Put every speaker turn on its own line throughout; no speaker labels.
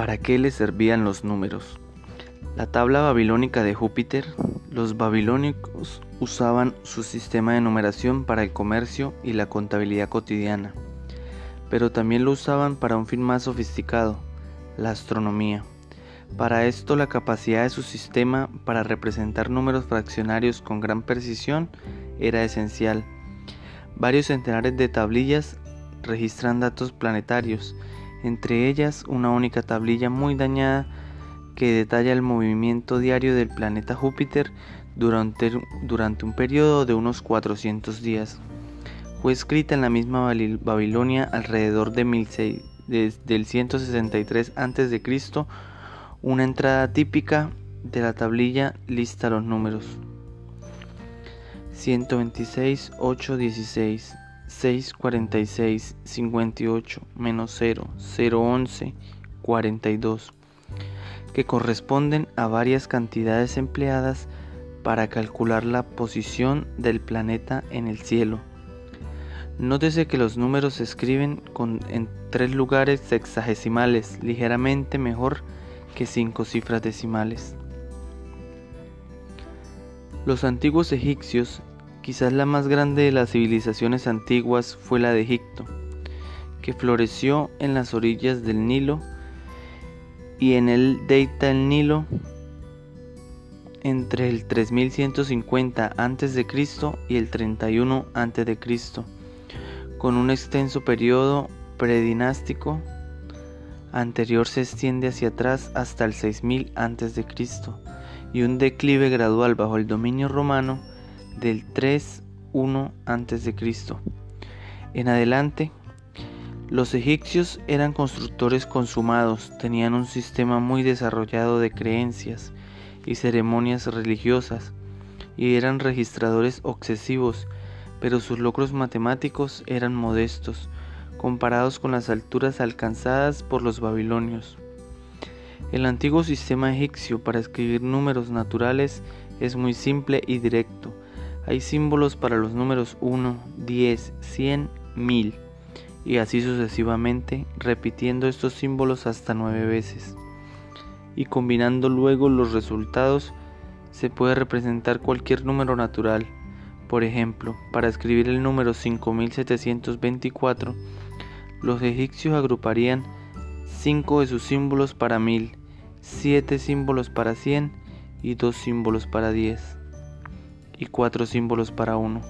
¿Para qué le servían los números? La tabla babilónica de Júpiter, los babilónicos usaban su sistema de numeración para el comercio y la contabilidad cotidiana, pero también lo usaban para un fin más sofisticado, la astronomía. Para esto la capacidad de su sistema para representar números fraccionarios con gran precisión era esencial. Varios centenares de tablillas registran datos planetarios, entre ellas una única tablilla muy dañada que detalla el movimiento diario del planeta Júpiter durante, un periodo de unos 400 días. Fue escrita en la misma Babilonia alrededor de del 163 a.C. Una entrada típica de la tablilla lista los números 126, 8, 16, 6, 46, 58, menos 0, 0, 11, 42, que corresponden a varias cantidades empleadas para calcular la posición del planeta en el cielo. Nótese que los números se escriben en tres lugares sexagesimales, ligeramente mejor que cinco cifras decimales. Los antiguos egipcios, quizás la más grande de las civilizaciones antiguas fue la de Egipto, que floreció en las orillas del Nilo y en el delta del Nilo entre el 3150 a.C. y el 31 a.C., con un extenso periodo predinástico anterior se extiende hacia atrás hasta el 6000 a.C. y un declive gradual bajo el dominio romano del 3-1 a.C. En adelante, los egipcios eran constructores consumados, tenían un sistema muy desarrollado de creencias y ceremonias religiosas, y eran registradores obsesivos, pero sus logros matemáticos eran modestos, comparados con las alturas alcanzadas por los babilonios. El antiguo sistema egipcio para escribir números naturales es muy simple y directo. Hay símbolos para los números 1, 10, 100, 1000 y así sucesivamente, repitiendo estos símbolos hasta nueve veces. Y combinando luego los resultados, se puede representar cualquier número natural. Por ejemplo, para escribir el número 5724, los egipcios agruparían cinco de sus símbolos para mil, siete símbolos para cien y dos símbolos para diez, y cuatro símbolos para uno.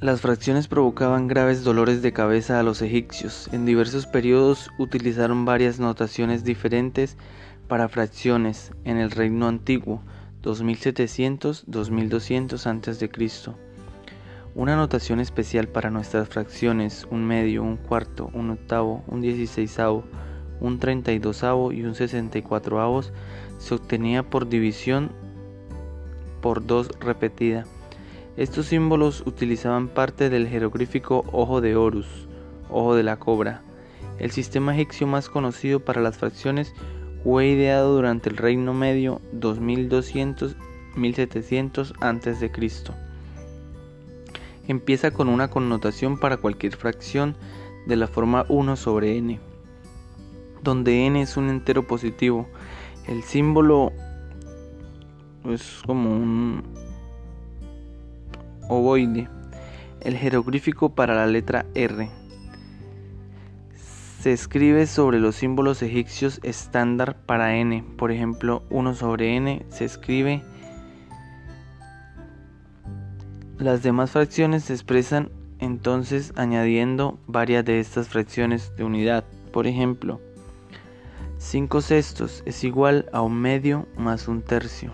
Las fracciones provocaban graves dolores de cabeza a los egipcios. En diversos periodos utilizaron varias notaciones diferentes para fracciones en el Reino Antiguo 2700-2200 a.C. Una notación especial para nuestras fracciones, un medio, un cuarto, un octavo, un dieciséisavo, un treinta y dosavo y un sesenta y cuatroavos se obtenía por división por dos repetida. Estos símbolos utilizaban parte del jeroglífico ojo de Horus, ojo de la cobra. El sistema egipcio más conocido para las fracciones fue ideado durante el Reino Medio 2200-1700 a.C. Empieza con una connotación para cualquier fracción de la forma 1 sobre n, donde n es un entero positivo. El símbolo es como un ovoide. El jeroglífico para la letra R se escribe sobre los símbolos egipcios estándar para n. Por ejemplo, 1 sobre n se escribe. Las demás fracciones se expresan entonces añadiendo varias de estas fracciones de unidad. Por ejemplo, 5 sextos es igual a un medio más un tercio.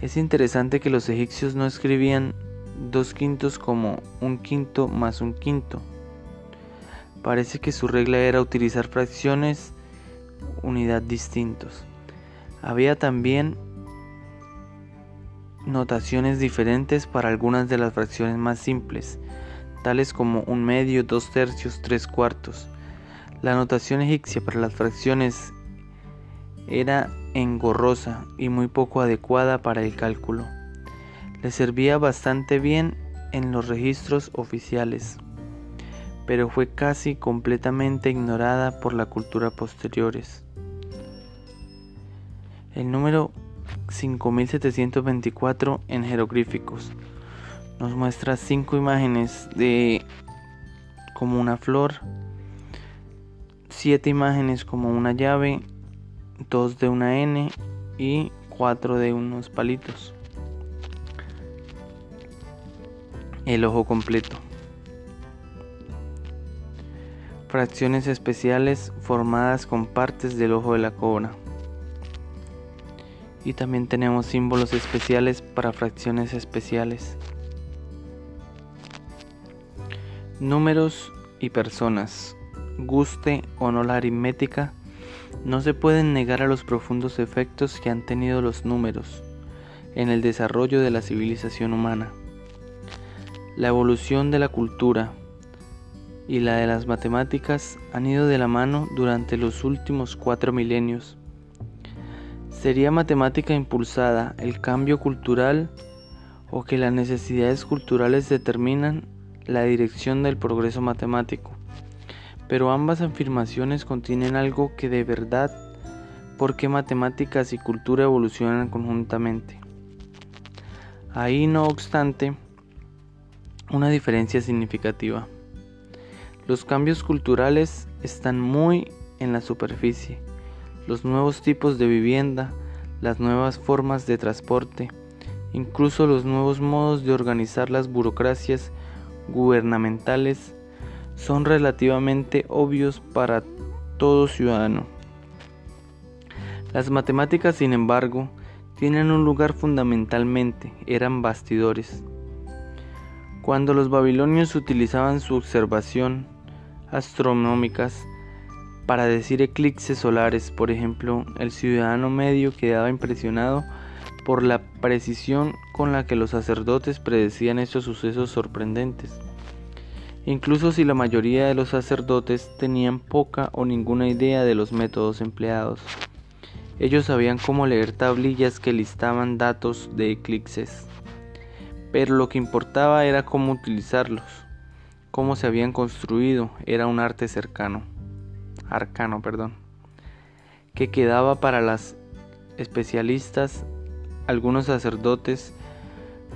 Es interesante que los egipcios no escribían dos quintos como un quinto más un quinto, Parece que su regla era utilizar fracciones unidad distintos. Había también notaciones diferentes para algunas de las fracciones más simples, tales como un medio, dos tercios, tres cuartos. La notación egipcia para las fracciones era engorrosa y muy poco adecuada para el cálculo. Le servía bastante bien en los registros oficiales, pero fue casi completamente ignorada por la cultura posteriores. El número 5724 en jeroglíficos nos muestra cinco imágenes de como una flor, siete imágenes como una llave, dos de una N y cuatro de unos palitos. El ojo completo. Fracciones especiales formadas con partes del ojo de la cobra. Y también tenemos símbolos especiales para fracciones especiales. Números y personas. Guste o no la aritmética, no se pueden negar a los profundos efectos que han tenido los números en el desarrollo de la civilización humana. La evolución de la cultura y la de las matemáticas han ido de la mano durante los últimos cuatro milenios. ¿Sería matemática impulsada el cambio cultural o que las necesidades culturales determinan la dirección del progreso matemático? Pero ambas afirmaciones contienen algo que de verdad, porque matemáticas y cultura evolucionan conjuntamente. Ahí, no obstante, una diferencia significativa. Los cambios culturales están muy en la superficie. Los nuevos tipos de vivienda, las nuevas formas de transporte, incluso los nuevos modos de organizar las burocracias gubernamentales son relativamente obvios para todo ciudadano. Las matemáticas, sin embargo, tienen un lugar fundamentalmente, eran bastidores. Cuando los babilonios utilizaban su observación astronómicas para decir eclipses solares, por ejemplo, el ciudadano medio quedaba impresionado por la precisión con la que los sacerdotes predecían estos sucesos sorprendentes. Incluso si la mayoría de los sacerdotes tenían poca o ninguna idea de los métodos empleados, ellos sabían cómo leer tablillas que listaban datos de eclipses. Pero lo que importaba era cómo utilizarlos, cómo se habían construido, era un arte cercano, arcano, perdón, que quedaba para las especialistas, algunos sacerdotes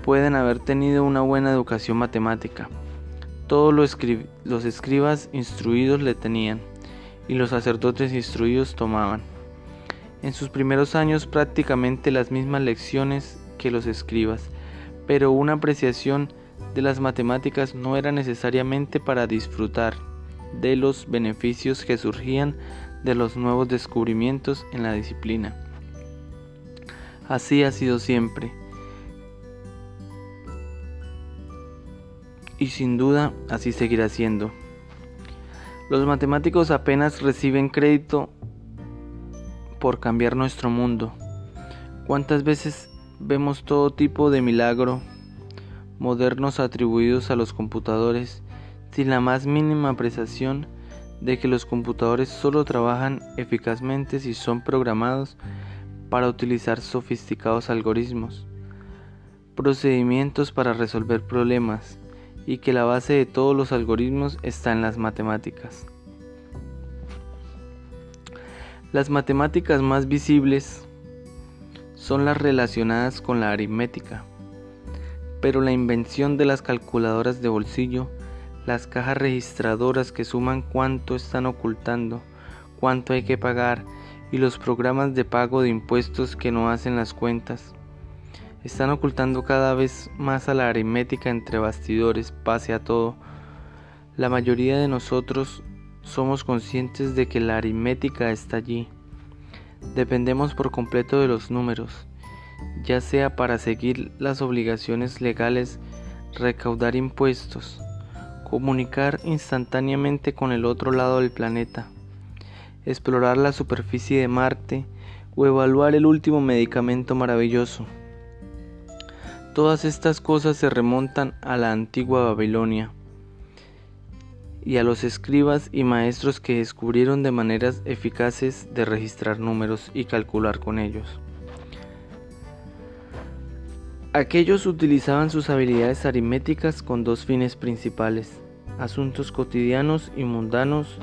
pueden haber tenido una buena educación matemática. Todos los, escribas instruidos le tenían y los sacerdotes instruidos tomaban. En sus primeros años prácticamente las mismas lecciones que los escribas, pero una apreciación de las matemáticas no era necesariamente para disfrutar de los beneficios que surgían de los nuevos descubrimientos en la disciplina. Así ha sido siempre. Y sin duda así seguirá siendo. Los matemáticos apenas reciben crédito por cambiar nuestro mundo. ¿Cuántas veces vemos todo tipo de milagro modernos atribuidos a los computadores sin la más mínima apreciación de que los computadores solo trabajan eficazmente si son programados para utilizar sofisticados algoritmos, procedimientos para resolver problemas y que la base de todos los algoritmos está en las matemáticas. Las matemáticas más visibles son las relacionadas con la aritmética. Pero la invención de las calculadoras de bolsillo, las cajas registradoras que suman cuánto están ocultando, cuánto hay que pagar y los programas de pago de impuestos que no hacen las cuentas, están ocultando cada vez más a la aritmética entre bastidores, pase a todo. La mayoría de nosotros somos conscientes de que la aritmética está allí Dependemos por completo de los números, ya sea para seguir las obligaciones legales, recaudar impuestos, comunicar instantáneamente con el otro lado del planeta, explorar la superficie de Marte o evaluar el último medicamento maravilloso. Todas estas cosas se remontan a la antigua Babilonia y a los escribas y maestros que descubrieron de maneras eficaces de registrar números y calcular con ellos. Aquellos utilizaban sus habilidades aritméticas con dos fines principales, asuntos cotidianos y mundanos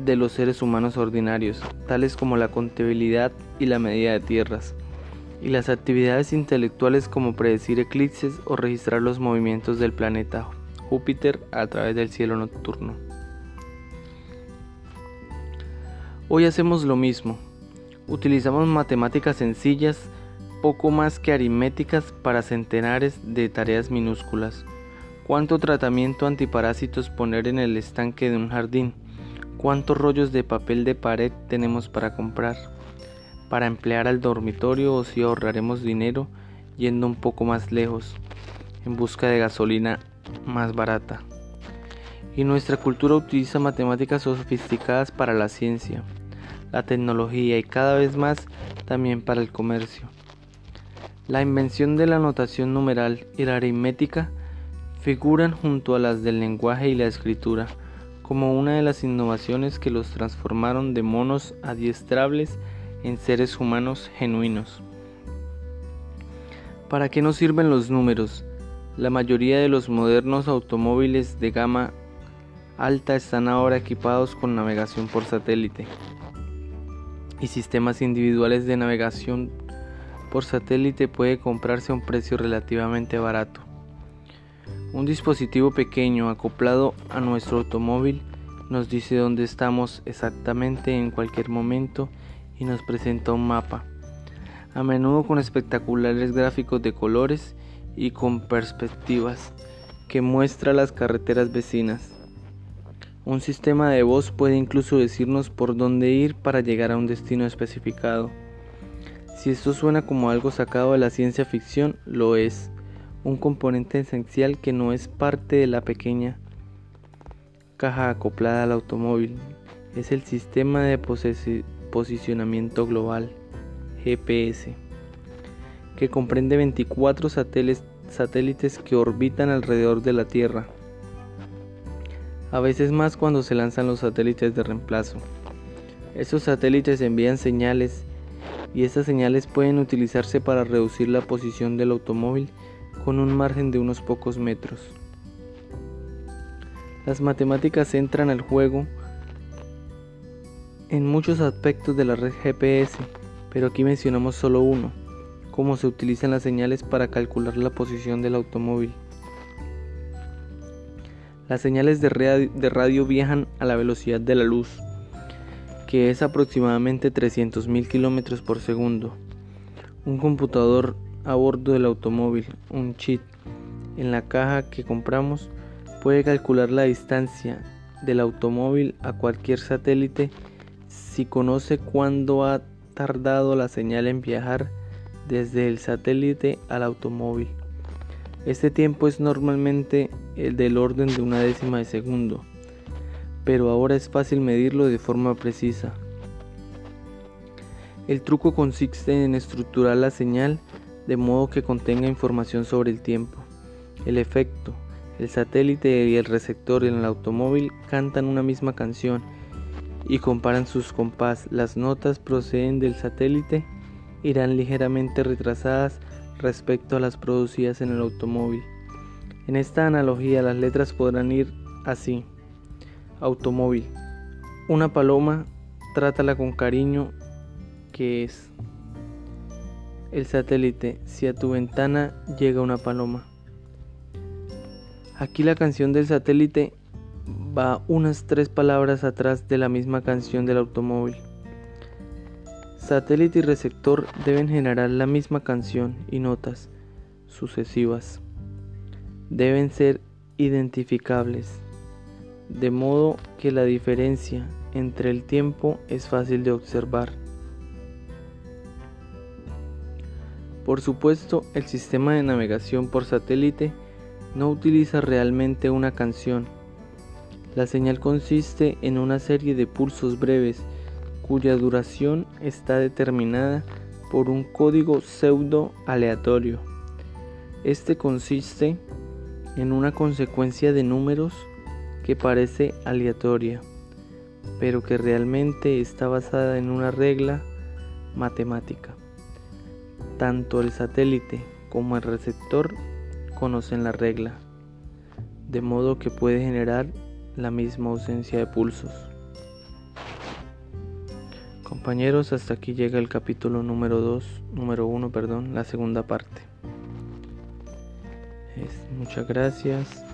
de los seres humanos ordinarios, tales como la contabilidad y la medida de tierras, y las actividades intelectuales como predecir eclipses o registrar los movimientos del planeta Júpiter a través del cielo nocturno. Hoy hacemos lo mismo. Utilizamos matemáticas sencillas, poco más que aritméticas para centenares de tareas minúsculas. ¿Cuánto tratamiento antiparásitos poner en el estanque de un jardín? ¿Cuántos rollos de papel de pared tenemos para comprar? Para emplear al dormitorio o si ahorraremos dinero yendo un poco más lejos en busca de gasolina más barata. Y nuestra cultura utiliza matemáticas sofisticadas para la ciencia, la tecnología y cada vez más también para el comercio. La invención de la notación numeral y la aritmética figuran junto a las del lenguaje y la escritura como una de las innovaciones que los transformaron de monos adiestrables en seres humanos genuinos. ¿Para qué nos sirven los números? La mayoría de los modernos automóviles de gama alta están ahora equipados con navegación por satélite y sistemas individuales de navegación por satélite puede comprarse a un precio relativamente barato. Un dispositivo pequeño acoplado a nuestro automóvil nos dice dónde estamos exactamente en cualquier momento y nos presenta un mapa, a menudo con espectaculares gráficos de colores y con perspectivas que muestra las carreteras vecinas. Un sistema de voz puede incluso decirnos por dónde ir para llegar a un destino especificado. Si esto suena como algo sacado de la ciencia ficción, lo es, un componente esencial que no es parte de la pequeña caja acoplada al automóvil, es el sistema de posicionamiento global, GPS que comprende 24 satélites que orbitan alrededor de la Tierra, a veces más cuando se lanzan los satélites de reemplazo. Estos satélites envían señales y estas señales pueden utilizarse para reducir la posición del automóvil con un margen de unos pocos metros. Las matemáticas entran al juego en muchos aspectos de la red GPS, pero aquí mencionamos solo uno, cómo se utilizan las señales para calcular la posición del automóvil. Las señales de radio, viajan a la velocidad de la luz, que es aproximadamente 300.000 km por segundo. Un computador a bordo del automóvil, un chip, en la caja que compramos, puede calcular la distancia del automóvil a cualquier satélite si conoce cuándo ha tardado la señal en viajar desde el satélite al automóvil. Este tiempo es normalmente el del orden de una décima de segundo, pero ahora es fácil medirlo de forma precisa. El truco consiste en estructurar la señal de modo que contenga información sobre el tiempo. El efecto, el satélite y el receptor en el automóvil cantan una misma canción y comparan sus compás. Las notas proceden del satélite irán ligeramente retrasadas respecto a las producidas en el automóvil. En esta analogía las letras podrán ir así. Automóvil. Una paloma, trátala con cariño, que es el satélite. Si a tu ventana llega una paloma. Aquí la canción del satélite va unas tres palabras atrás de la misma canción del automóvil. Satélite y receptor deben generar la misma canción y notas sucesivas. Deben ser identificables, de modo que la diferencia entre el tiempo es fácil de observar. Por supuesto, el sistema de navegación por satélite no utiliza realmente una canción. La señal consiste en una serie de pulsos breves cuya duración está determinada por un código pseudo aleatorio. Este consiste en una consecuencia de números que parece aleatoria, pero que realmente está basada en una regla matemática. Tanto el satélite como el receptor conocen la regla, de modo que puede generar la misma ausencia de pulsos. Compañeros, hasta aquí llega el capítulo número 2, número 1, perdón, la segunda parte. muchas gracias.